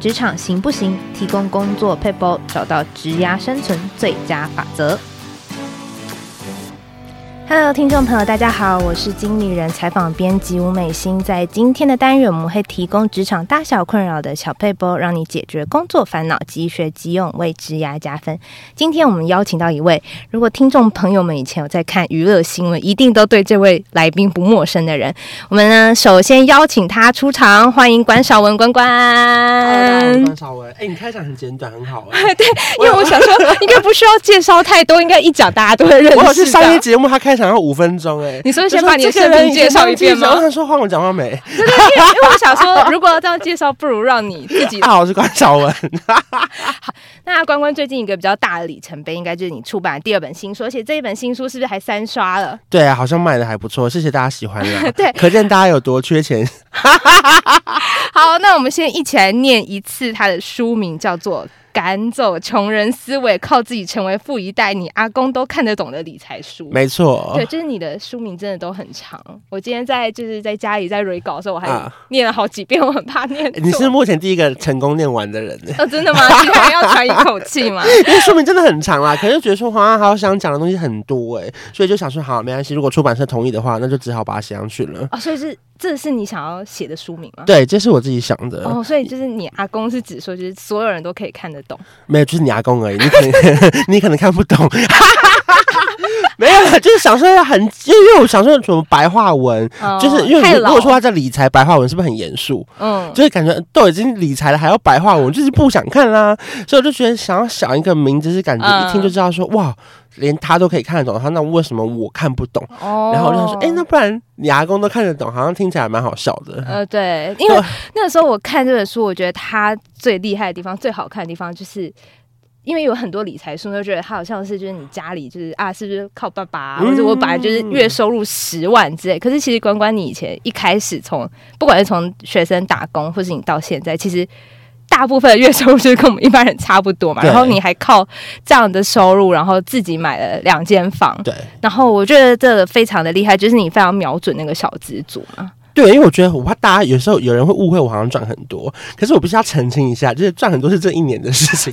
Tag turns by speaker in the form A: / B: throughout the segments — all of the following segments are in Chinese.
A: 职场行不行？提供工作撇步，找到职涯生存最佳法则。Hello，听众朋友，大家好，我是经理人采访编辑吴美心。在今天的单元，我们会提供职场大小困扰的小撇步，让你解决工作烦恼，即学即用，为职涯加分。今天我们邀请到一位，如果听众朋友们以前有在看娱乐新闻，一定都对这位来宾不陌生的人。我们呢，首先邀请他出场，欢迎关少文关关。
B: Hello, 关少文，哎、欸，你开场很简短，很好哎。
A: 对，因为我想说，应该不需要介绍太多，应该一讲大家都会认识。
B: 我是商业节目，他开。想要五分钟哎、欸，
A: 你是不是先把你的身份介绍一遍吗？
B: 我想说换我讲话没？
A: 对对，因为我想说，如果要这样介绍，不如让你自己。
B: 好，我是关韶文。
A: 好，那关关最近一个比较大的里程碑，应该就是你出版的第二本新书，而且这一本新书是不是还三刷了？
B: 对啊，好像卖的还不错，谢谢大家喜欢了。
A: 对，
B: 可见大家有多缺钱。
A: 好，那我们先一起来念一次它的书名，叫做。赶走穷人思维，靠自己成为富一代，你阿公都看得懂的理财书。
B: 没错，
A: 对，就是你的书名真的都很长。我今天在就是在家里在 re 稿的时候，我还念了好几遍，我很怕念。
B: 你是目前第一个成功念完的人呢？
A: 哦，真的吗？你还要喘一口气吗？
B: 因为书名真的很长啦，可是觉得说黄阿豪想讲的东西很多哎，所以就想说好没关系，如果出版社同意的话，那就只好把它写上去了。
A: 哦，所以是。这是你想要写的书名吗？
B: 对，这是我自己想的。
A: 哦，所以就是你阿公是指说，就是所有人都可以看得懂。
B: 没有，就是你阿公而已。你可能 你可能看不懂。没有，就是想说要很，因为我想说什么白话文，哦、就是因为如果说他在理财白话文，是不是很严肃？嗯，就是感觉都已经理财了，还要白话文，就是不想看啦。所以我就觉得想要想一个名字，是感觉一听就知道说，嗯、哇，连他都可以看得懂，他那为什么我看不懂？哦，然后我就想说，哎，那不然你阿公都看得懂，好像听起来蛮好笑的。
A: 呃，对，因为 那个时候我看这本书，我觉得他最厉害的地方、最好看的地方就是。因为有很多理财书都觉得他好像是就是你家里就是啊，是不是靠爸爸、啊，或者我本来就是月收入十万之类。可是其实关关你以前一开始从不管是从学生打工，或是你到现在，其实大部分的月收入就是跟我们一般人差不多嘛。然后你还靠这样的收入，然后自己买了两间房。对。然后我觉得这个非常的厉害，就是你非常瞄准那个小资族嘛。
B: 对，因为我觉得我怕大家有时候有人会误会我好像赚很多，可是我必须要澄清一下，就是赚很多是这一年的事情。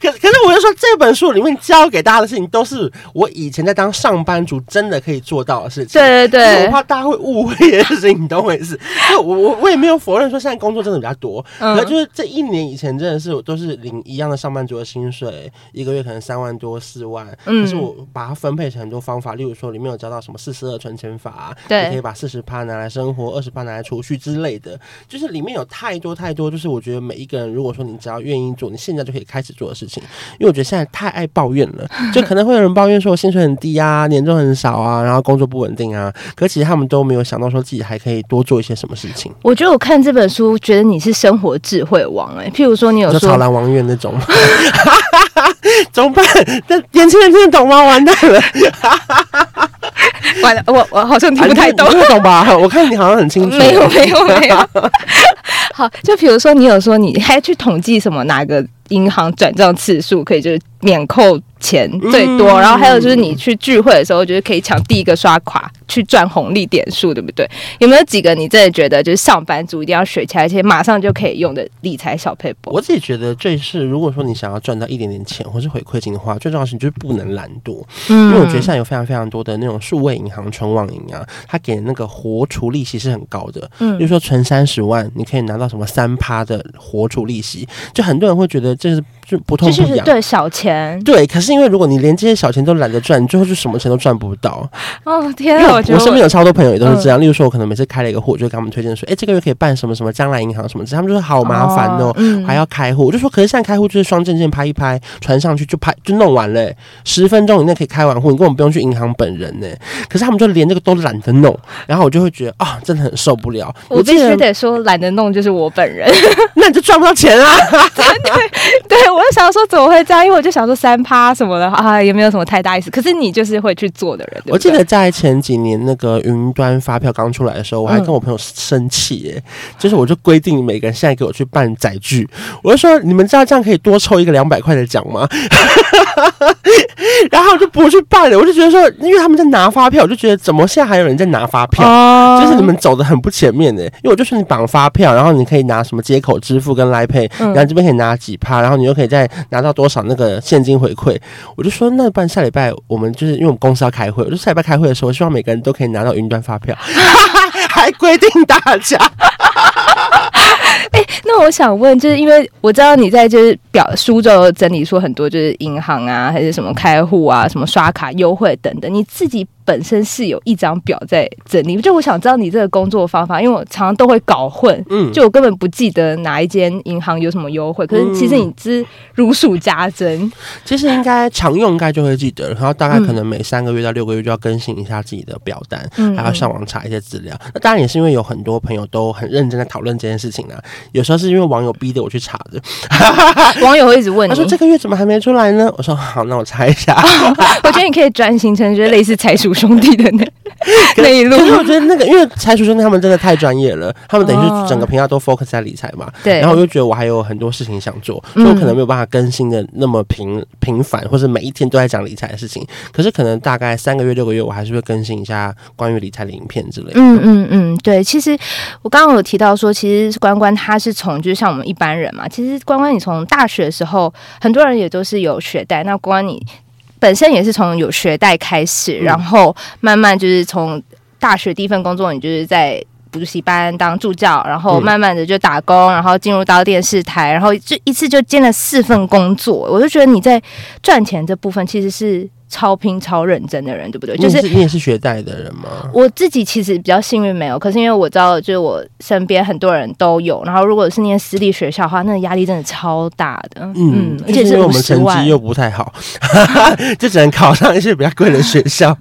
B: 可可是，我就说这本书里面教给大家的事情，都是我以前在当上班族真的可以做到的事情。
A: 对对对，
B: 我怕大家会误会的事情，你懂我意思？就我我我也没有否认说现在工作真的比较多，嗯，可就是这一年以前真的是我都是领一样的上班族的薪水，一个月可能三万多四万，嗯，可是我把它分配成很多方法，例如说里面有教到什么四十二存钱法，对，你可以把四十趴拿来生活，二十趴拿来储蓄之类的，就是里面有太多太多，就是我觉得每一个人如果说你只要愿意做，你现在就可以开始做的事情。因为我觉得现在太爱抱怨了，就可能会有人抱怨说我薪水很低啊，年终很少啊，然后工作不稳定啊。可其实他们都没有想到说自己还可以多做一些什么事情。
A: 我觉得我看这本书，觉得你是生活智慧王哎、欸。譬如说，你有说
B: 潮兰王院那种，怎么办？这年轻人听得懂吗？完蛋了！
A: 完了，我我好像听不太懂，
B: 听得懂吧？我看你好像很清楚。
A: 没有，没有，没有。好，就比如说，你有说你还去统计什么哪个？银行转账次数可以就是免扣钱最多，嗯、然后还有就是你去聚会的时候，就是可以抢第一个刷卡去赚红利点数，对不对？有没有几个你真的觉得就是上班族一定要学起来，而且马上就可以用的理财小配博？
B: 我自己觉得这是，如果说你想要赚到一点点钱或是回馈金的话，最重要的是你就是不能懒惰，嗯、因为我觉得现在有非常非常多的那种数位银行、存网银啊，它给的那个活储利息是很高的，嗯，比如说存三十万，你可以拿到什么三趴的活储利息，就很多人会觉得这是。就不痛不痒，
A: 对小钱，
B: 对。可是因为如果你连这些小钱都懒得赚，你最后就什么钱都赚不到。
A: 哦天啊！我，我
B: 身边有超多朋友也都是这样。嗯、例如说，我可能每次开了一个户，就给他们推荐说，哎、欸，这个月可以办什么什么将来银行什么，他们就说好麻烦哦，哦嗯、还要开户。我就说，可是现在开户就是双证件拍一拍，传上去就拍就弄完了，十分钟以内可以开完户，你根本不用去银行本人呢。可是他们就连这个都懒得弄，然后我就会觉得啊、哦，真的很受不了。
A: 我必须得说，懒得弄就是我本人，
B: 那你就赚不到钱啊！
A: 对对。我就想说怎么会这样？因为我就想说三趴什么的啊，也没有什么太大意思。可是你就是会去做的人。对对，
B: 我记得在前几年那个云端发票刚出来的时候，我还跟我朋友生气耶，嗯、就是我就规定每个人现在给我去办载具，我就说你们知道这样可以多抽一个两百块的奖吗？然后我就不去办了。我就觉得说，因为他们在拿发票，我就觉得怎么现在还有人在拿发票？哦、就是你们走的很不前面的。因为我就说你绑发票，然后你可以拿什么接口支付跟 Line Pay，然后这边可以拿几趴，然后你又可以再拿到多少那个现金回馈。我就说，那不然下礼拜我们就是因为我们公司要开会，我就下礼拜开会的时候，我希望每个人都可以拿到云端发票，还规定大家。
A: 那我想问，就是因为我知道你在就是表苏州整理出很多就是银行啊，还是什么开户啊，什么刷卡优惠等等，你自己。本身是有一张表在整理，就我想知道你这个工作方法，因为我常常都会搞混，嗯，就我根本不记得哪一间银行有什么优惠，可是其实你知如数家珍，嗯、
B: 其实应该常用应该就会记得，然后大概可能每三个月到六个月就要更新一下自己的表单，嗯，还要上网查一些资料。那当然也是因为有很多朋友都很认真在讨论这件事情啊，有时候是因为网友逼得我去查的，
A: 网友会一直问你，他
B: 说这个月怎么还没出来呢？我说好，那我查一下。
A: 我觉得你可以转型成就是类似财叔兄弟的那那一路，
B: 可是我觉得那个，因为财叔兄弟他们真的太专业了，他们等于是整个频道都 focus 在理财嘛。对。然后我就觉得我还有很多事情想做，所以我可能没有办法更新的那么频频繁，或是每一天都在讲理财的事情。可是可能大概三个月、六个月，我还是会更新一下关于理财的影片之类的。
A: 嗯嗯嗯，对。其实我刚刚有提到说，其实关关他是从就是像我们一般人嘛，其实关关你从大学的时候，很多人也都是有学贷。那关关你。本身也是从有学贷开始，然后慢慢就是从大学第一份工作，你就是在补习班当助教，然后慢慢的就打工，然后进入到电视台，然后就一次就兼了四份工作。我就觉得你在赚钱这部分其实是。超拼、超认真的人，对不对？就是
B: 你也是学贷的人吗？
A: 我自己其实比较幸运，没有。可是因为我知道，就是我身边很多人都有。然后如果是念私立学校的话，那个压力真的超大的。
B: 嗯，而且是因为我们成绩又不太好，就只能考上一些比较贵的学校。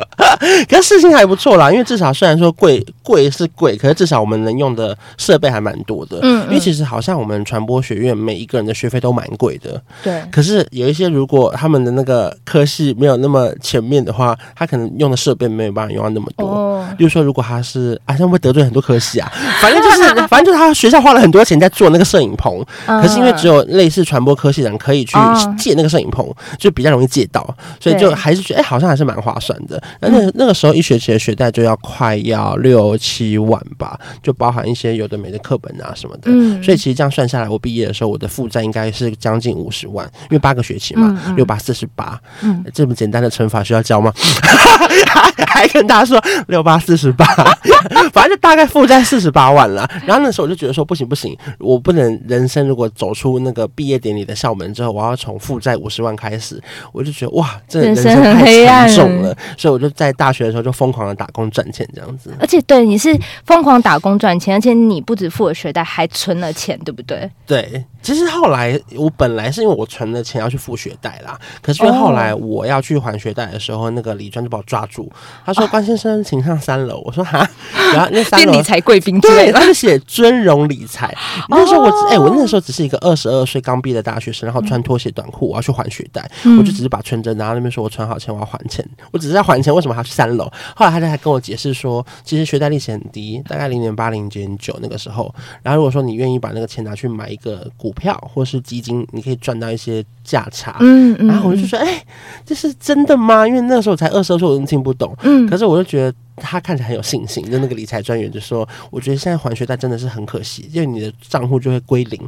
B: 可是事情还不错啦，因为至少虽然说贵贵是贵，可是至少我们能用的设备还蛮多的。嗯，因为其实好像我们传播学院每一个人的学费都蛮贵的。对。可是有一些如果他们的那个科系没有那么前面的话，他可能用的设备没有办法用到那么多。哦，比如说，如果他是啊，他会得罪很多科系啊。反正就是，反正就是他学校花了很多钱在做那个摄影棚，可是因为只有类似传播科系的人可以去借那个摄影棚，就比较容易借到，所以就还是觉得哎、欸，好像还是蛮划算的。那那个时候一学期的学贷就要快要六七万吧，就包含一些有的没的课本啊什么的。嗯，所以其实这样算下来，我毕业的时候我的负债应该是将近五十万，因为八个学期嘛，六八四十八。嗯，这么简单的。乘法需要教吗？还 还跟他说六八四十八，反正就大概负债四十八万了。然后那时候我就觉得说不行不行，我不能人生如果走出那个毕业典礼的校门之后，我要从负债五十万开始，我就觉得哇，这人生太沉重了。所以我就在大学的时候就疯狂的打工赚钱，这样子。
A: 而且对，你是疯狂打工赚钱，而且你不止付了学贷，还存了钱，对不对？
B: 对。其实后来我本来是因为我存了钱要去付学贷啦，可是因为后来我要去还学贷的时候，那个李专就把我抓住，他说：“关先生，请上三楼。”我说：“哈。”然后那三楼
A: 理财贵宾
B: 对，他就写尊荣理财。那时候我哎、欸，我那时候只是一个二十二岁刚毕业的大学生，然后穿拖鞋短裤，我要去还学贷，我就只是把存折拿到那边说：“我存好钱，我要还钱。”我只是在还钱，为什么还要去三楼？后来他就还跟我解释说，其实学贷利息很低，大概零点八、零点九那个时候。然后如果说你愿意把那个钱拿去买一个股票或是基金，你可以赚到一些价差。嗯嗯，然后我就说，哎、欸，这是真的吗？因为那时候我才二十二岁，我都听不懂。嗯，可是我就觉得。他看起来很有信心，就那个理财专员就说：“我觉得现在还学贷真的是很可惜，因为你的账户就会归零，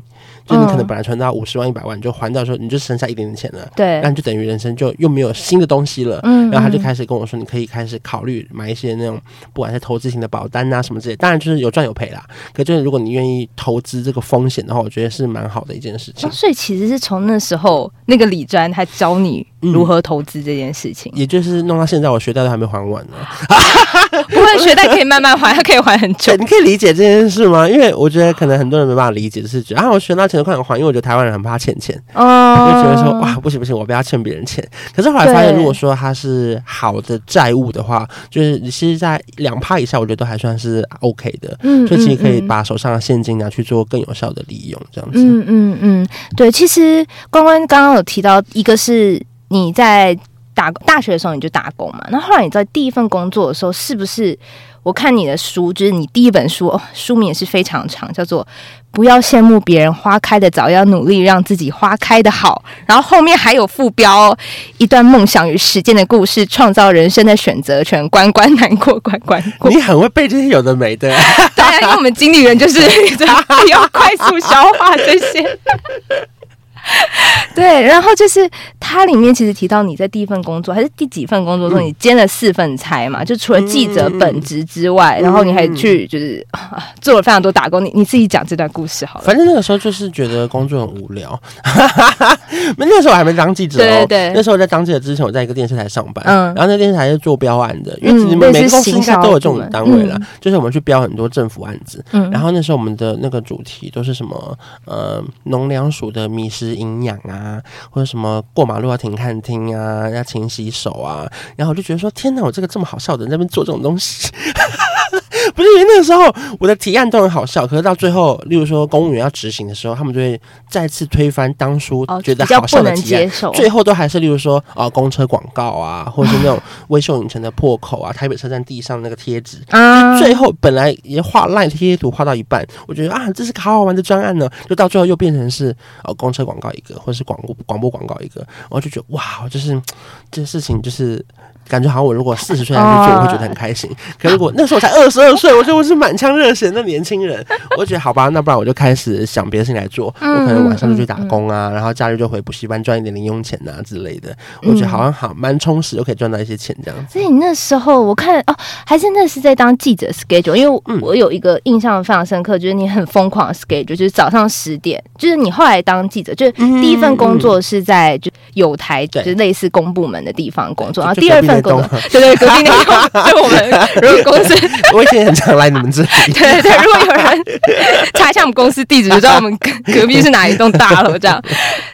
B: 就你可能本来存到五十万、一百万，就还掉的时候你就剩下一点点钱了，对，那就等于人生就又没有新的东西了。嗯，然后他就开始跟我说，你可以开始考虑买一些那种不管是投资型的保单啊什么之类，当然就是有赚有赔啦。可就是如果你愿意投资这个风险的话，我觉得是蛮好的一件事情。
A: 所以其实是从那时候那个李专他教你如何投资这件事情，
B: 也就是弄到现在，我学贷都还没还完呢。
A: 不会学。贷可以慢慢还，它可以还很久。
B: 你可以理解这件事吗？因为我觉得可能很多人没办法理解，就是觉得啊，我学到钱都快点还，因为我觉得台湾人很怕欠钱，哦，就觉得说哇，不行不行，我不要欠别人钱。可是后来发现，如果说他是好的债务的话，就是其实，在两趴以下，我觉得都还算是 OK 的。嗯，所以其实可以把手上的现金拿去做更有效的利用，这样子。
A: 嗯嗯嗯，对。其实关关刚刚有提到，一个是你在打大学的时候你就打工嘛，那后来你在第一份工作的时候，是不是？我看你的书，就是你第一本书，哦、书名也是非常长，叫做《不要羡慕别人花开的早，要努力让自己花开的好》。然后后面还有副标、哦：一段梦想与实践的故事，创造人生的选择权。关关难过关关过。
B: 你很会背这些有的没的。
A: 对啊，因为我们经理人就是 要快速消化这些。对，然后就是它里面其实提到你在第一份工作还是第几份工作中，你兼了四份差嘛？就除了记者本职之外，然后你还去就是做了非常多打工。你你自己讲这段故事好了。
B: 反正那个时候就是觉得工作很无聊，那个时候我还没当记者哦。对对，那时候在当记者之前，我在一个电视台上班，嗯，然后那电视台是做标案的，因为你们每个公司应该都有这种单位了，就是我们去标很多政府案子。嗯，然后那时候我们的那个主题都是什么？呃，农粮署的米食。营养啊，或者什么过马路要停看听啊，要勤洗手啊，然后我就觉得说，天哪，我这个这么好笑的人在那边做这种东西。不是因为那个时候我的提案都很好笑，可是到最后，例如说公务员要执行的时候，他们就会再次推翻当初觉得好笑的提案，最后都还是例如说啊、呃，公车广告啊，或者是那种微秀影城的破口啊，台北车站地上那个贴纸。啊，最后本来也画烂贴图画到一半，我觉得啊，这是个好好玩的专案呢，就到最后又变成是呃公车广告一个，或者是广播广播广告一个，然后就觉得哇，就是这事情就是。感觉好像我如果四十岁还去做，我会觉得很开心。可如果那时候我才二十二岁，我觉得我是满腔热血的年轻人，我就觉得好吧，那不然我就开始想别的事情来做。我可能晚上就去打工啊，然后假日就回补习班赚一点零用钱啊之类的。我觉得好像好蛮充实，又可以赚到一些钱这样子。
A: 所以你那时候我看哦，还是那是在当记者 schedule，因为我有一个印象非常深刻，就是你很疯狂的 schedule，就是早上十点，就是你后来当记者，就是第一份工作是在就有台，就是类似公部门的地方工作，然后第二份工作。对对，隔壁那栋 就我们如果公司，
B: 我以前很常来你们这里。
A: 对对，如果有人查一下我们公司地址，就知道我们隔壁是哪一栋大楼。这样，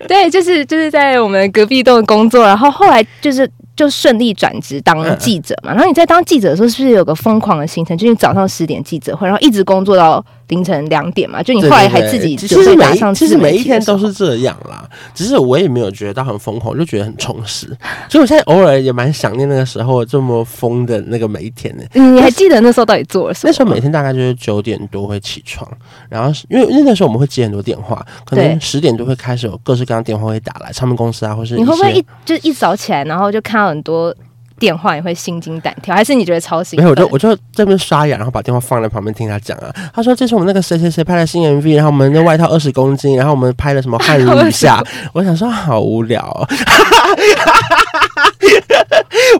A: 对，就是就是在我们隔壁栋工作，然后后来就是。就顺利转职当记者嘛，然后你在当记者的时候，是不是有个疯狂的行程？就是早上十点记者会，然后一直工作到凌晨两点嘛？就你后来还自己准备打上，
B: 其实每一天都是这样啦。只是我也没有觉得到很疯狂，就觉得很充实。所以我现在偶尔也蛮想念那个时候这么疯的那个每一天呢。
A: 你还记得那时候到底做了什么？
B: 那时候每天大概就是九点多会起床，然后因为因为那时候我们会接很多电话，可能十点多会开始有各式各样电话会打来，唱片公司啊，或是你
A: 会不会一就一早起来，然后就看到很多。电话也会心惊胆跳，还是你觉得超兴奋？
B: 没有，我就我就这边刷牙，然后把电话放在旁边听他讲啊。他说：“这是我们那个谁谁谁拍的新 MV，然后我们的外套二十公斤，然后我们拍了什么汗如雨下。”我想说好无聊哦，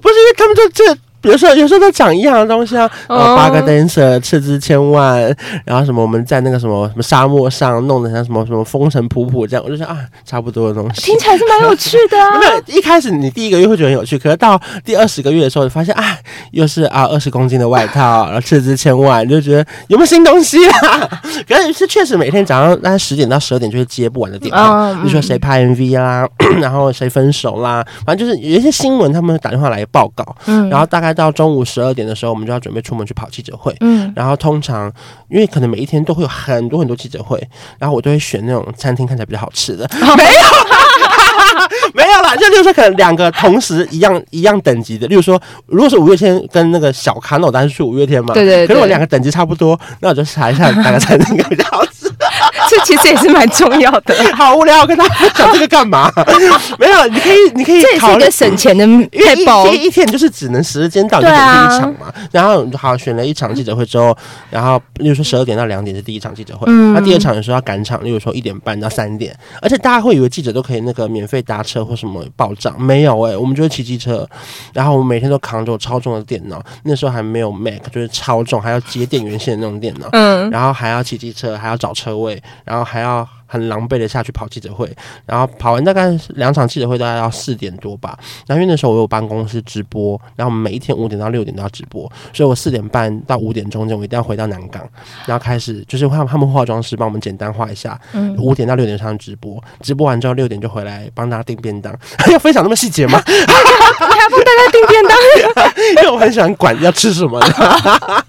B: 不是因为他们就这。比如说，有时候都讲一样的东西啊，然后，八个 dancer 斥资千万，然后什么我们在那个什么什么沙漠上弄得像什么什么风尘仆仆这样，我就说啊，差不多的东西，
A: 听起来是蛮有趣的啊。
B: 没有，一开始你第一个月会觉得很有趣，可是到第二十个月的时候，你发现啊，又是啊二十公斤的外套，然后斥资千万，你就觉得有没有新东西啊？可是是确实每天早上大概十点到十二点就是接不完的电话，比如说谁拍 MV 啦，然后谁分手啦，反正就是有一些新闻，他们会打电话来报告，嗯，然后大概。到中午十二点的时候，我们就要准备出门去跑记者会。嗯，然后通常因为可能每一天都会有很多很多记者会，然后我都会选那种餐厅看起来比较好吃的。哦、没有，没有啦，就例如说可能两个同时一样一样等级的，例如说如果是五月天跟那个小卡，那我当然是去五月天嘛。对，对对。可是我两个等级差不多，那我就查一下哪个餐厅比较好吃。
A: 这其实也是蛮重要的。
B: 好无聊，跟他 讲这个干嘛？没有，你可以，你可以考虑一个
A: 省钱的配包。
B: 一天就是只能时间到就等第一场嘛。然后好选了一场记者会之后，然后例如说十二点到两点是第一场记者会，那第二场有时候要赶场，例如说一点半到三点。而且大家会以为记者都可以那个免费搭车或什么报账，没有哎，我们就是骑机车，然后我们每天都扛着我超重的电脑，那时候还没有 Mac，就是超重，还要接电源线的那种电脑，嗯，然后还要骑机车，还要找车位。然后还要很狼狈的下去跑记者会，然后跑完大概两场记者会，大概要四点多吧。然后因为那时候我有办公室直播，然后我们每一天五点到六点都要直播，所以我四点半到五点中间我一定要回到南港，然后开始就是让他们化妆师帮我们简单化一下。嗯，五点到六点上直播，直播完之后六点就回来帮大家订便当。要分享那么细节吗？你
A: 还帮大家订便当？
B: 因为我很喜欢管要吃什么的。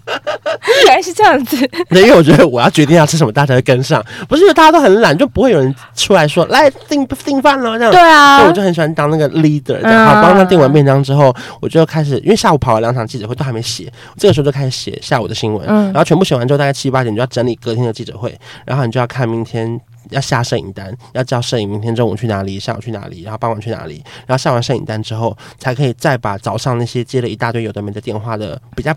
A: 原来是这样子。
B: 对，因为我觉得我要决定要吃什么，大家才会跟上。不是因为大家都很懒，就不会有人出来说来订订饭了这样。
A: 对啊，
B: 所以我就很喜欢当那个 leader。好，帮他订完便当之后，我就开始，因为下午跑了两场记者会都还没写，这个时候就开始写下午的新闻。嗯，然后全部写完之后，大概七八点就要整理隔天的记者会，然后你就要看明天。要下摄影单，要叫摄影明天中午去哪里，下午去哪里，然后傍晚去哪里，然后下完摄影单之后，才可以再把早上那些接了一大堆有的没的电话的比较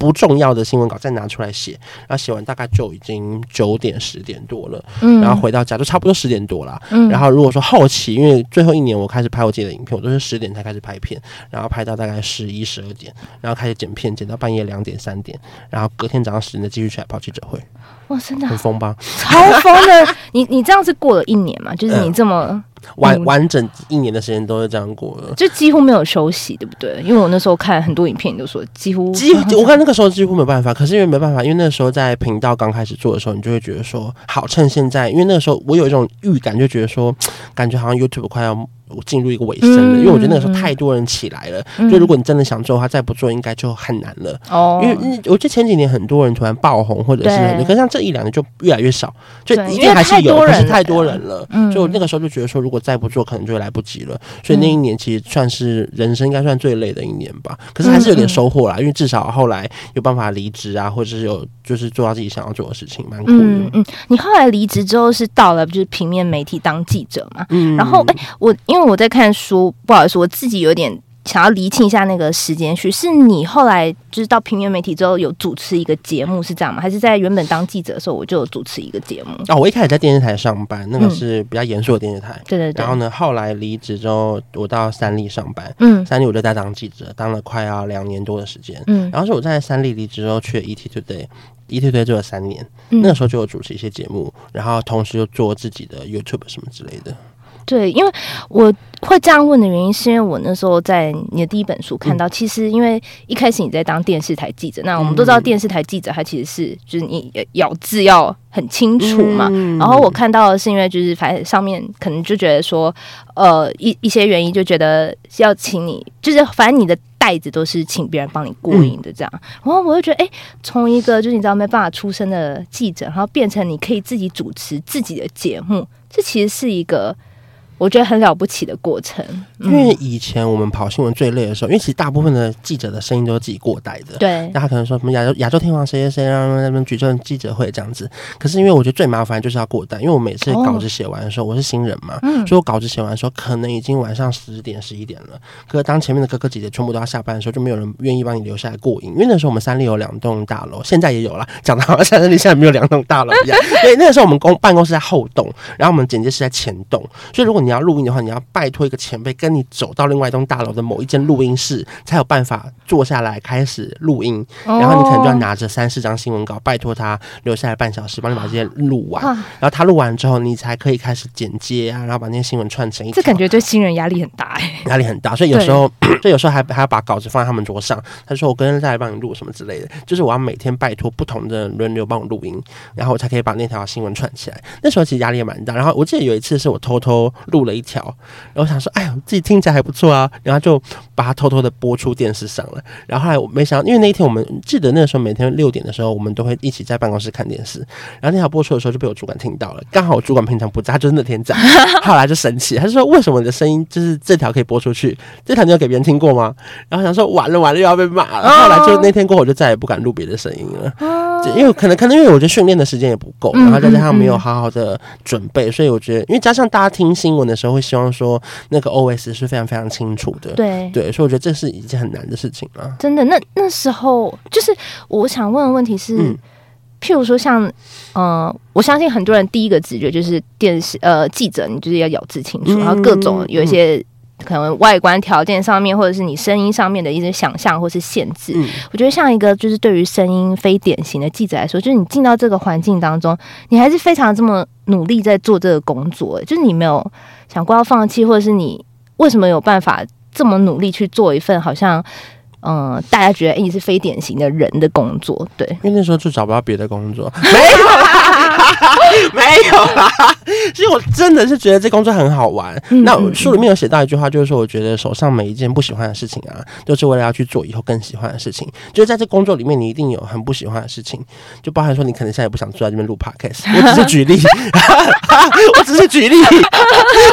B: 不重要的新闻稿再拿出来写，然后写完大概就已经九点十点多了，嗯，然后回到家就差不多十点多了，嗯，然后如果说后期，因为最后一年我开始拍我自己的影片，我都是十点才开始拍片，然后拍到大概十一十二点，然后开始剪片，剪到半夜两点三点，然后隔天早上十点再继续起来跑记者会。
A: 哇，真的
B: 很疯吧？
A: 超疯的！你你这样子过了一年嘛？就是你这么、嗯、
B: 完完整一年的时间都是这样过的，
A: 就几乎没有休息，对不对？因为我那时候看很多影片，你都说几乎
B: 几乎，我看那个时候几乎没办法。可是因为没办法，因为那个时候在频道刚开始做的时候，你就会觉得说，好趁现在，因为那个时候我有一种预感，就觉得说，感觉好像 YouTube 快要。我进入一个尾声了，因为我觉得那个时候太多人起来了。就如果你真的想做的话，再不做应该就很难了。哦，因为我觉得前几年很多人突然爆红，或者是，可是像这一两年就越来越少，就一定还是有，可是太多人了。嗯就那个时候就觉得说，如果再不做，可能就来不及了。所以那一年其实算是人生应该算最累的一年吧。可是还是有点收获啦，因为至少后来有办法离职啊，或者是有就是做到自己想要做的事情，蛮酷的。嗯嗯，
A: 你后来离职之后是到了就是平面媒体当记者嘛？嗯，然后哎，我因为。因为我在看书，不好意思，我自己有点想要厘清一下那个时间序。是你后来就是到平面媒体之后有主持一个节目是这样吗？还是在原本当记者的时候我就有主持一个节目？
B: 哦，我一开始在电视台上班，那个是比较严肃的电视台。
A: 对对对。
B: 然后呢，后来离职之后，我到三立上班。嗯。三立我就在当记者，当了快要两年多的时间。嗯。然后是我在三立离职之后去了 ET Today 做了三年。嗯。那个时候就有主持一些节目，然后同时又做自己的 YouTube 什么之类的。
A: 对，因为我会这样问的原因，是因为我那时候在你的第一本书看到，嗯、其实因为一开始你在当电视台记者，那我们都知道电视台记者他其实是就是你咬字要很清楚嘛。嗯、然后我看到的是因为就是反正上面可能就觉得说，呃一一些原因就觉得要请你，就是反正你的袋子都是请别人帮你过瘾的这样。嗯、然后我就觉得，哎，从一个就是你知道没办法出身的记者，然后变成你可以自己主持自己的节目，这其实是一个。我觉得很了不起的过程，
B: 因为以前我们跑新闻最累的时候，因为其实大部分的记者的声音都是自己过带的，
A: 对，
B: 那他可能说什么亚洲亚洲天王谁谁谁让他们举证记者会这样子。可是因为我觉得最麻烦就是要过带，因为我每次稿子写完的时候，我是新人嘛，所以我稿子写完的时候可能已经晚上十点十一点了。可是当前面的哥哥姐姐全部都要下班的时候，就没有人愿意帮你留下来过瘾，因为那时候我们三立有两栋大楼，现在也有了，讲的好像三立现在没有两栋大楼一样。所以那个时候我们公办公室在后栋，然后我们剪辑室在前栋，所以如果你要录音的话，你要拜托一个前辈跟你走到另外一栋大楼的某一间录音室，才有办法坐下来开始录音。然后你可能就要拿着三四张新闻稿，拜托他留下来半小时，帮你把这些录完。然后他录完之后，你才可以开始剪接啊，然后把那些新闻串成一。
A: 这感觉对新人压力很大哎，
B: 压力很大。所以有时候，所以有时候还还要把稿子放在他们桌上。他说：“我跟人再来帮你录什么之类的。”就是我要每天拜托不同的轮流帮我录音，然后我才可以把那条新闻串起来。那时候其实压力也蛮大。然后我记得有一次是我偷偷录了一条。然后想说，哎呦，自己听起来还不错啊，然后就把它偷偷的播出电视上了。然后后来我没想到，因为那一天我们记得那个时候每天六点的时候，我们都会一起在办公室看电视。然后那条播出的时候就被我主管听到了，刚好我主管平常不在，他就是那天在。后来就生气，他就说：“为什么你的声音就是这条可以播出去，这条你有给别人听过吗？”然后想说完了完了又要被骂了。后来就那天过后，我就再也不敢录别的声音了，就因为可能可能因为我觉得训练的时间也不够，然后再加上没有好好的准备，所以我觉得，因为加上大家听新闻的时候会希望说。那个 OS 是非常非常清楚的，
A: 对
B: 对，所以我觉得这是一件很难的事情啊。
A: 真的，那那时候就是我想问的问题是，嗯、譬如说像呃，我相信很多人第一个直觉就是电视呃记者，你就是要咬字清楚，嗯、然后各种有一些。嗯可能外观条件上面，或者是你声音上面的一些想象或是限制，嗯、我觉得像一个就是对于声音非典型的记者来说，就是你进到这个环境当中，你还是非常这么努力在做这个工作，就是你没有想过要放弃，或者是你为什么有办法这么努力去做一份好像嗯、呃、大家觉得诶你是非典型的人的工作？对，
B: 因为那时候就找不到别的工作，没有啦。没有啦，其实我真的是觉得这工作很好玩。那书里面有写到一句话，就是说，我觉得手上每一件不喜欢的事情啊，都是为了要去做以后更喜欢的事情。就是在这工作里面，你一定有很不喜欢的事情，就包含说你可能现在也不想坐在这边录 podcast。我只是举例，我只是举例，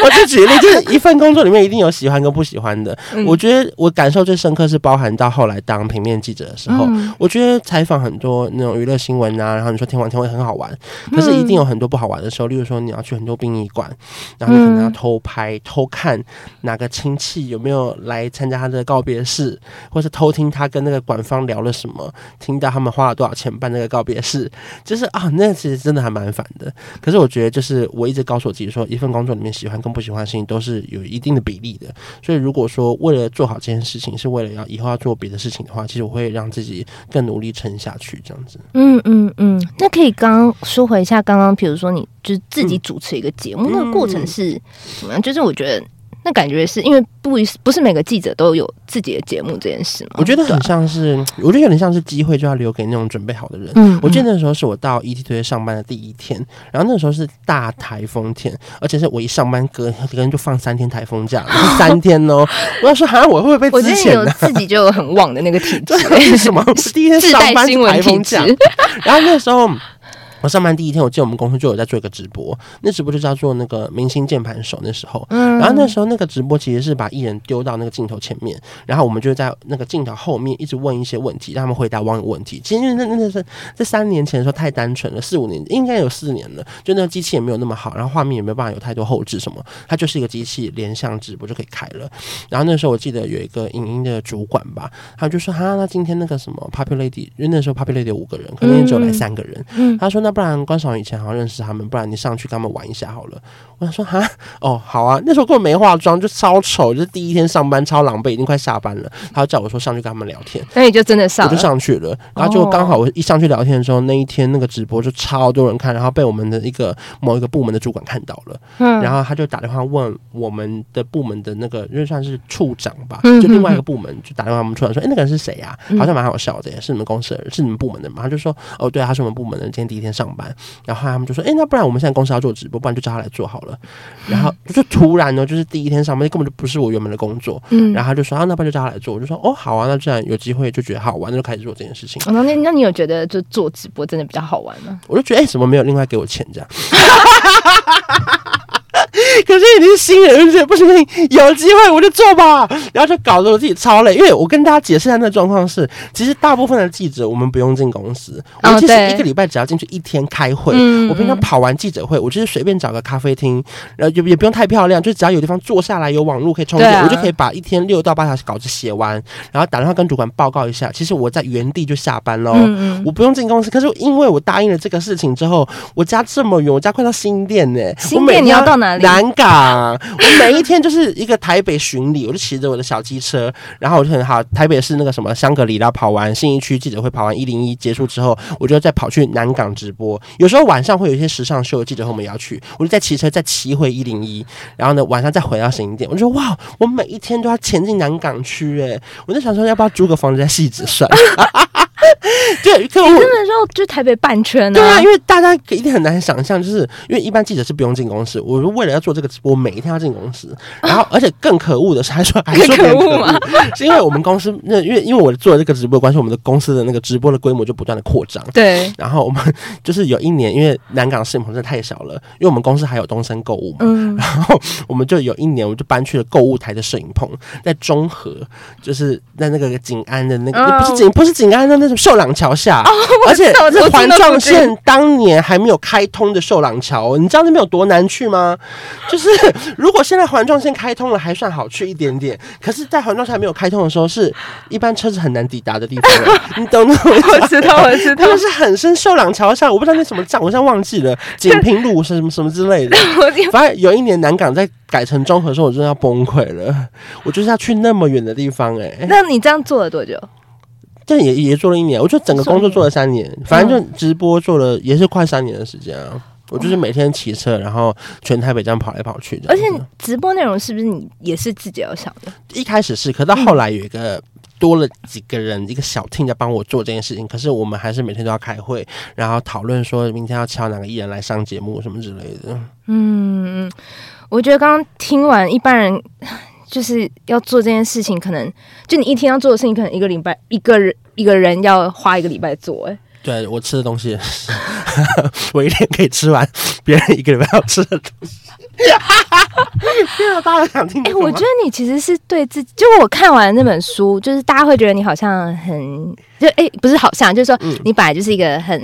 B: 我只是举例，就是一份工作里面一定有喜欢跟不喜欢的。嗯、我觉得我感受最深刻是包含到后来当平面记者的时候，嗯、我觉得采访很多那种娱乐新闻啊，然后你说天王天会很好玩，可是一定有很多不好玩的时候，例如说你要去很多殡仪馆，然后你可能要偷拍、偷看哪个亲戚有没有来参加他的告别式，或是偷听他跟那个馆方聊了什么，听到他们花了多少钱办那个告别式，就是啊，那其实真的还蛮烦的。可是我觉得，就是我一直告诉我自己说，一份工作里面喜欢跟不喜欢的事情都是有一定的比例的。所以如果说为了做好这件事情，是为了要以后要做别的事情的话，其实我会让自己更努力撑下去，这样子。
A: 嗯嗯嗯，那可以刚刚说回一下，刚刚比如说你就是自己主持一个节目，嗯、那个过程是怎么样？就是我觉得。那感觉是因为不不是每个记者都有自己的节目这件事吗？
B: 我觉得很像是，啊、我觉得有点像是机会就要留给那种准备好的人。嗯，嗯，我记得那时候是我到 ETtoday 上班的第一天，然后那时候是大台风天，而且是我一上班隔隔天就放三天台风假，三天哦。我要说，好像我会不会被之前
A: 有自己就有很旺的那个体质？
B: 为什么？是第一天上班台风假，然后那时候。我上班第一天，我记得我们公司就有在做一个直播，那直播就叫做那个明星键盘手。那时候，嗯，然后那时候那个直播其实是把艺人丢到那个镜头前面，然后我们就在那个镜头后面一直问一些问题，让他们回答网友问题。其实那那那是在三年前的时候太单纯了，四五年应该有四年了，就那个机器也没有那么好，然后画面也没有办法有太多后置什么，它就是一个机器连向直播就可以开了。然后那时候我记得有一个影音的主管吧，他就说哈，那今天那个什么 Popular Lady，因为那时候 Popular Lady 有五个人，可能只有来三个人，嗯，他说那不然关韶以前好像认识他们，不然你上去跟他们玩一下好了。我想说哈，哦，好啊，那时候根本没化妆，就超丑，就是第一天上班超狼狈，已经快下班了。他就叫我说上去跟他们聊天，
A: 那你就真的上，
B: 我就上去了。然后就刚好我一上去聊天的时候，那一天那个直播就超多人看，然后被我们的一个某一个部门的主管看到了，嗯，然后他就打电话问我们的部门的那个，因为算是处长吧，就另外一个部门就打电话我们处长说，哎，那个人是谁呀？好像蛮好笑的，是你们公司的人，是你们部门的嘛？他就说，哦，对啊，他是我们部门的，今天第一天上班。然后他们就说：“哎、欸，那不然我们现在公司要做直播，不然就叫他来做好了。”然后就突然呢，就是第一天上班根本就不是我原本的工作。嗯，然后他就说：“啊，那不然就叫他来做。”我就说：“哦，好啊，那既然有机会，就觉得好玩，那就开始做这件事情。”
A: 那那那你有觉得就做直播真的比较好玩吗？
B: 我就觉得，哎、欸，怎么没有另外给我钱这样？可是你是新人，不行不行，有机会我就做吧。然后就搞得我自己超累，因为我跟大家解释一下那个状况是，其实大部分的记者我们不用进公司，我们其实一个礼拜只要进去一天开会。我平常跑完记者会，我就是随便找个咖啡厅，然后也也不用太漂亮，就只要有地方坐下来，有网络可以充电，我就可以把一天六到八小时稿子写完，然后打电话跟主管报告一下。其实我在原地就下班喽，我不用进公司。可是因为我答应了这个事情之后，我家这么远，我家快到新店呢。
A: 新店你要到哪
B: 南港。我每一天就是一个台北巡礼，我就骑着我的小机车，然后我就很好。台北是那个什么香格里拉跑完信义区记者会跑完一零一结束之后，我就再跑去南港直播。有时候晚上会有一些时尚秀记者会我们也要去，我就再骑车再骑回一零一，然后呢晚上再回到新店。我就说哇，我每一天都要前进南港区诶，我就想说要不要租个房子在戏子算。对，可我
A: 真的绕就台北半圈呢、啊。
B: 对啊，因为大家一定很难想象，就是因为一般记者是不用进公司。我为了要做这个直播，每一天要进公司。然后，而且更可恶的是，还说还说可恶吗？是因为我们公司那因为因为我做了这个直播的关系，我们的公司的那个直播的规模就不断的扩张。
A: 对。
B: 然后我们就是有一年，因为南港摄影棚真的太小了，因为我们公司还有东森购物嘛。嗯。然后我们就有一年，我们就搬去了购物台的摄影棚，在中和，就是在那个景安的那个，哦、不是景不是景安的那种秀朗桥下。哦、而且这环状线当年还没有开通的秀朗桥，你知道那边有多难去吗？就是 如果现在环状线开通了，还算好去一点点。可是，在环状线还没有开通的时候，是一般车子很难抵达的地方。你懂吗？
A: 我知道，我知道，
B: 就是很深秀朗桥下，我不知道那什么站，我现在忘记了，锦屏路是什么什么之类的。反正有一年南港在改成中和的时候，我真的要崩溃了。我就是要去那么远的地方，欸，哎，
A: 那你这样做了多久？
B: 这也也做了一年，我就整个工作做了三年，反正就直播做了也是快三年的时间啊。我就是每天骑车，然后全台北这样跑来跑去。
A: 而且直播内容是不是你也是自己要想的？
B: 一开始是，可到后来有一个多了几个人，一个小 team 在帮我做这件事情。可是我们还是每天都要开会，然后讨论说明天要敲哪个艺人来上节目什么之类的。
A: 嗯，我觉得刚刚听完，一般人就是要做这件事情，可能就你一天要做的事情，可能一个礼拜一个人一个人要花一个礼拜做。哎，
B: 对我吃的东西，我一天可以吃完别人一个礼拜要吃的东西。大家想听？哎、
A: 欸，我觉得你其实是对自己，就我看完那本书，就是大家会觉得你好像很，就哎、欸，不是好像，就是说你本来就是一个很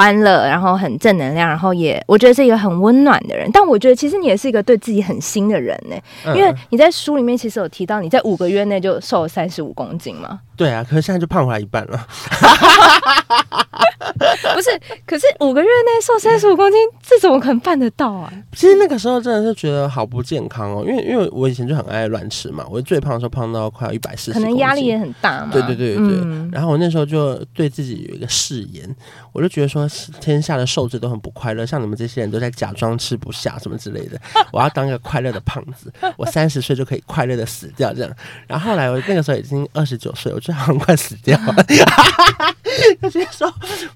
A: 欢乐，然后很正能量，然后也我觉得是一个很温暖的人。但我觉得其实你也是一个对自己很新的人呢，因为你在书里面其实有提到你在五个月内就瘦了三十五公斤嘛。
B: 对啊，可是现在就胖回来一半了。
A: 不是，可是五个月内瘦三十五公斤，这怎么可能办得到啊？
B: 其实那个时候真的是觉得好不健康哦，因为因为我以前就很爱乱吃嘛，我最胖的时候胖到快要一百四十，
A: 可能压力也很大嘛。
B: 对对对对对。嗯、然后我那时候就对自己有一个誓言，我就觉得说天下的瘦子都很不快乐，像你们这些人都在假装吃不下什么之类的，我要当一个快乐的胖子，我三十岁就可以快乐的死掉这样。然后后来我那个时候已经二十九岁，我就好像快死掉了。他直接说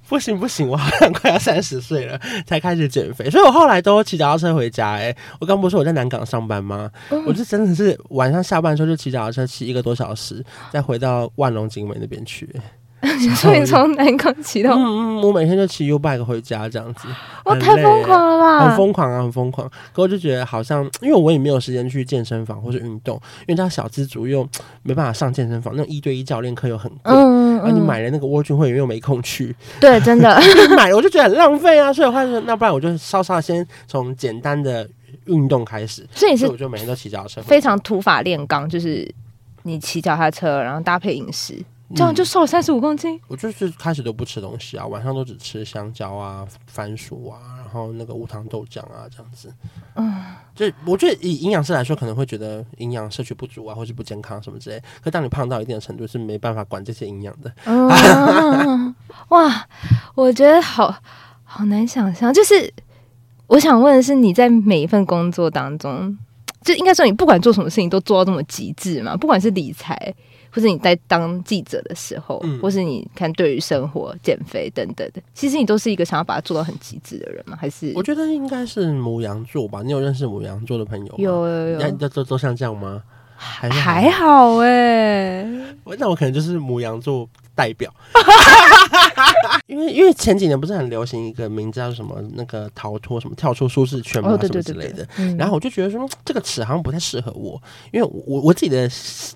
B: 不行不行，我 好像快要三十岁了，才开始减肥，所以我后来都骑脚踏车回家。哎，我刚不是说我在南港上班吗？嗯、我就真的是晚上下班的时候就骑脚踏车骑一个多小时，再回到万隆景美那边去。
A: 所以从南港骑到，
B: 嗯嗯，我每天就骑 U bike 回家这样子，
A: 哇，太疯狂了吧！
B: 很疯狂啊，很疯狂。可我就觉得好像，因为我也没有时间去健身房或是运动，因为他小资族又没办法上健身房，那种一对一教练课又很贵，嗯，然后你买了那个 World Gym 会员又没空去，
A: 对，真的
B: 买了我就觉得很浪费啊。所以我话说，那不然我就稍稍先从简单的运动开始。
A: 所以你是
B: 我就每天都骑脚踏车，
A: 非常土法炼钢，就是你骑脚踏车，然后搭配饮食。这样就瘦了三十五公斤。
B: 我就是开始都不吃东西啊，晚上都只吃香蕉啊、番薯啊，然后那个无糖豆浆啊，这样子。嗯，就我觉得以营养师来说，可能会觉得营养摄取不足啊，或是不健康什么之类。可当你胖到一定的程度，是没办法管这些营养的。
A: 嗯，哇，我觉得好好难想象。就是我想问的是，你在每一份工作当中，就应该说你不管做什么事情都做到这么极致嘛？不管是理财。或是你在当记者的时候，嗯、或是你看对于生活、减肥等等的，其实你都是一个想要把它做到很极致的人吗？还是
B: 我觉得应该是母羊座吧？你有认识母羊座的朋友吗？
A: 有有有，
B: 都都都像这样吗？还
A: 还好哎、欸，
B: 那我可能就是母羊座。代表，因为因为前几年不是很流行一个名字叫什么那个逃脱什么跳出舒适圈嘛，什么之类的，然后我就觉得说这个词好像不太适合我，因为我我自己的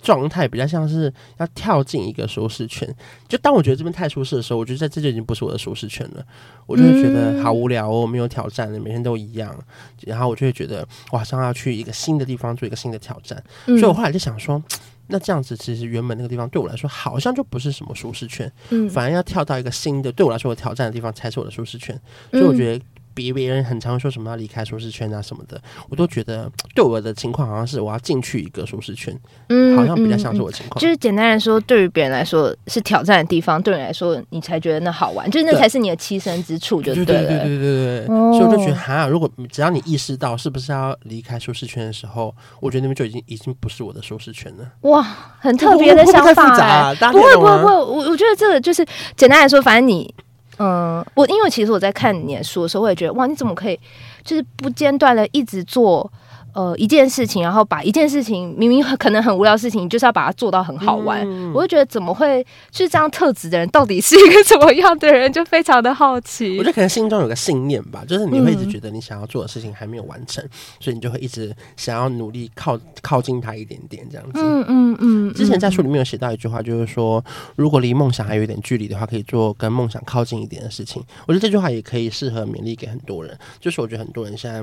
B: 状态比较像是要跳进一个舒适圈，就当我觉得这边太舒适的时候，我觉得在这就已经不是我的舒适圈了，我就会觉得好无聊哦，没有挑战，每天都一样，然后我就会觉得我好像要去一个新的地方做一个新的挑战，所以我后来就想说。那这样子，其实原本那个地方对我来说，好像就不是什么舒适圈，嗯，反而要跳到一个新的，对我来说有挑战的地方，才是我的舒适圈，所以我觉得。别别人很常说什么要离开舒适圈啊什么的，我都觉得 对我的情况好像是我要进去一个舒适圈，嗯，好像比较像是我的情况。
A: 就是简单来说，对于别人来说是挑战的地方，对你来说你才觉得那好玩，就是那才是你的栖身之处，就对了。对对对对对对。所以我就觉得，哈，如果只要你意识到是不是要离开舒适圈的时候，我觉得那边就已经已经不是我的舒适圈了。哇，很特别的想法，不会不会不会，我我觉得这个就是简单来说，反正你。嗯，我因为其实我在看你的书的时候，我也觉得哇，你怎么可以就是不间断的一直做。呃，一件事情，然后把一件事情明明可能很无聊的事情，就是要把它做到很好玩。嗯、我就觉得怎么会是这样特质的人，到底是一个怎么样的人，就非常的好奇。
B: 我觉得可能心中有个信念吧，就是你会一直觉得你想要做的事情还没有完成，嗯、所以你就会一直想要努力靠靠近它一点点这样子。嗯嗯嗯。之前在书里面有写到一句话，就是说如果离梦想还有一点距离的话，可以做跟梦想靠近一点的事情。我觉得这句话也可以适合勉励给很多人，就是我觉得很多人现在。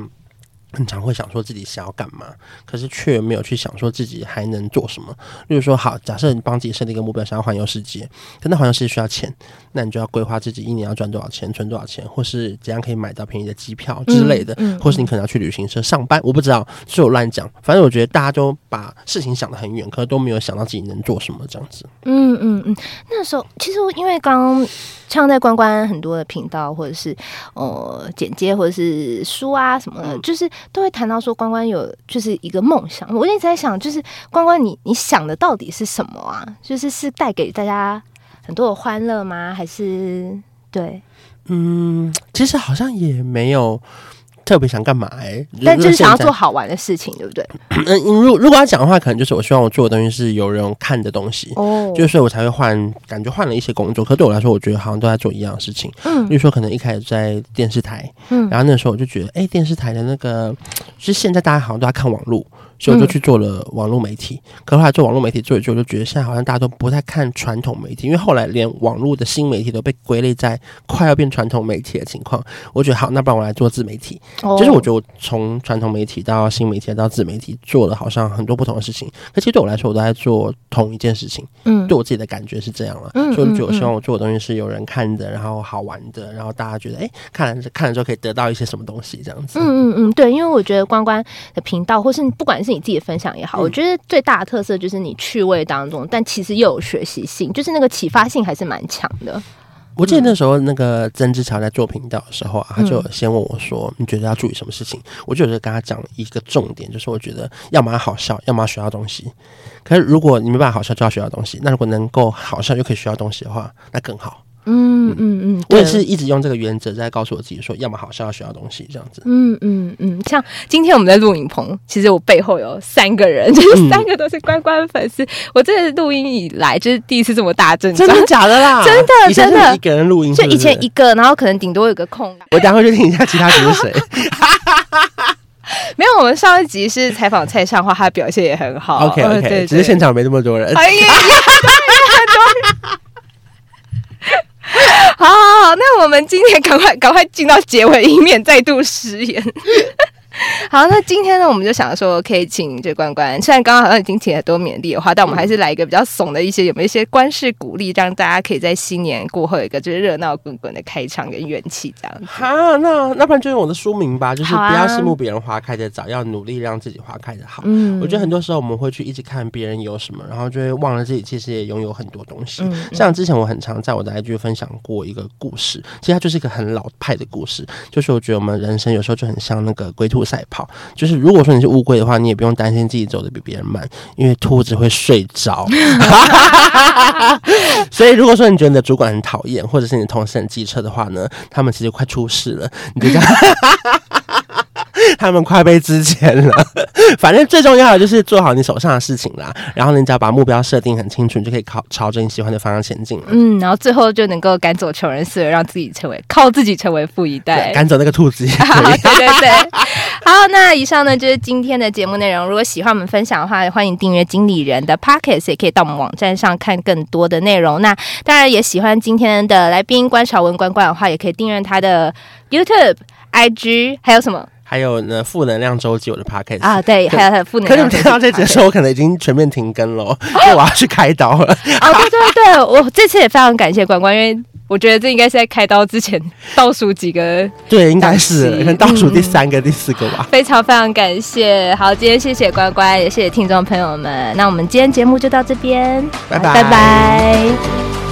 B: 很常会想说自己想要干嘛，可是却没有去想说自己还能做什么。例如说，好，假设你帮自己设定一个目标，想要环游世界，可那环游世界需要钱，那你就要规划自己一年要赚多少钱，存多少钱，或是怎样可以买到便宜的机票之类的，嗯嗯、或是你可能要去旅行社上班，我不知道，是我乱讲。反正我觉得大家都把事情想得很远，可是都没有想到自己能做什么这样子。
A: 嗯嗯嗯，那时候其实因为刚像在关关很多的频道，或者是呃简介，或者是书啊什么的，嗯、就是。都会谈到说关关有就是一个梦想。我一直在想，就是关关你你想的到底是什么啊？就是是带给大家很多的欢乐吗？还是对？
B: 嗯，其实好像也没有。特别想干嘛哎、欸？
A: 但就是想要做好玩的事情，对不对？
B: 嗯，如如果要讲的话，可能就是我希望我做的东西是有人看的东西哦，就是所以我才会换，感觉换了一些工作。可对我来说，我觉得好像都在做一样的事情。嗯，比如说可能一开始在电视台，嗯，然后那时候我就觉得，哎、欸，电视台的那个，就是现在大家好像都在看网络。所以我就去做了网络媒体，嗯、可后来做网络媒体做一做，我就觉得现在好像大家都不太看传统媒体，因为后来连网络的新媒体都被归类在快要变传统媒体的情况。我觉得好，那不然我来做自媒体。哦、就是我觉得我从传统媒体到新媒体到自媒体做了好像很多不同的事情，可其实对我来说，我都在做同一件事情。嗯，对我自己的感觉是这样了。嗯，所以我觉得我希望我做的东西是有人看的，然后好玩的，然后大家觉得哎、欸，看了看了之后可以得到一些什么东西这样子。
A: 嗯嗯嗯，对，因为我觉得关关的频道，或是不管是你自己的分享也好，我觉得最大的特色就是你趣味当中，但其实又有学习性，就是那个启发性还是蛮强的。
B: 我记得那时候那个曾之乔在做频道的时候啊，他就先问我说：“你觉得要注意什么事情？”我就觉得跟他讲一个重点，就是我觉得要么好笑，要么学到东西。可是如果你没办法好笑，就要学到东西。那如果能够好笑又可以学到东西的话，那更好。嗯嗯嗯，我也是一直用这个原则在告诉我自己说，要么好笑，要学到东西这样子。
A: 嗯嗯嗯，像今天我们在录影棚，其实我背后有三个人，就是三个都是关关粉丝。我这录音以来就是第一次这么大阵仗，
B: 真的假的啦？
A: 真的真的，
B: 一个人录音，
A: 就以前一个，然后可能顶多有个空。
B: 我等下会去听一下其他是谁。
A: 没有，我们上一集是采访蔡尚华，他表现也很好。
B: OK OK，只是现场没那么多人。
A: 哎呀。好，好，好，那我们今天赶快赶快进到结尾，以免再度食言。好，那今天呢，我们就想说，可以请这关关。虽然刚刚好像已经请了很多勉励的话，但我们还是来一个比较怂的一些，有没有一些关事鼓励，让大家可以在新年过后有一个就是热闹滚滚的开场跟元气这样子。
B: 好，那那不然就用我的书名吧，就是不要羡慕别人花开的早，要努力让自己花开的好。嗯，我觉得很多时候我们会去一直看别人有什么，然后就会忘了自己其实也拥有很多东西。嗯，像之前我很常在我的 IG 分享过一个故事，其实它就是一个很老派的故事，就是我觉得我们人生有时候就很像那个龟兔赛跑。就是如果说你是乌龟的话，你也不用担心自己走的比别人慢，因为兔子会睡着。所以如果说你觉得你的主管很讨厌，或者是你的同事很机车的话呢，他们其实快出事了，你就这样。他们快被之前了，反正最重要的就是做好你手上的事情啦。然后你只要把目标设定很清楚，你就可以靠朝着你喜欢的方向前进。
A: 嗯，然后最后就能够赶走穷人思维，让自己成为靠自己成为富一代，
B: 赶走那个兔子。
A: 好，对对对。好，那以上呢就是今天的节目内容。如果喜欢我们分享的话，欢迎订阅经理人的 Podcast，也可以到我们网站上看更多的内容。那当然也喜欢今天的来宾关韶文关关的话，也可以订阅他的 YouTube、IG，还有什么？
B: 还有呢，负能量周记我的 podcast
A: 啊，对，还有他的负能量。可是
B: 听到这集的时候，我可能已经全面停更了，因为我要去开刀了。
A: 哦，对对对，我这次也非常感谢关关，因为我觉得这应该是在开刀之前倒数几个，
B: 对，应该是可能倒数第三个、嗯、第四个吧。
A: 非常非常感谢，好，今天谢谢乖乖，也谢谢听众朋友们。那我们今天节目就到这边，
B: 拜拜拜拜。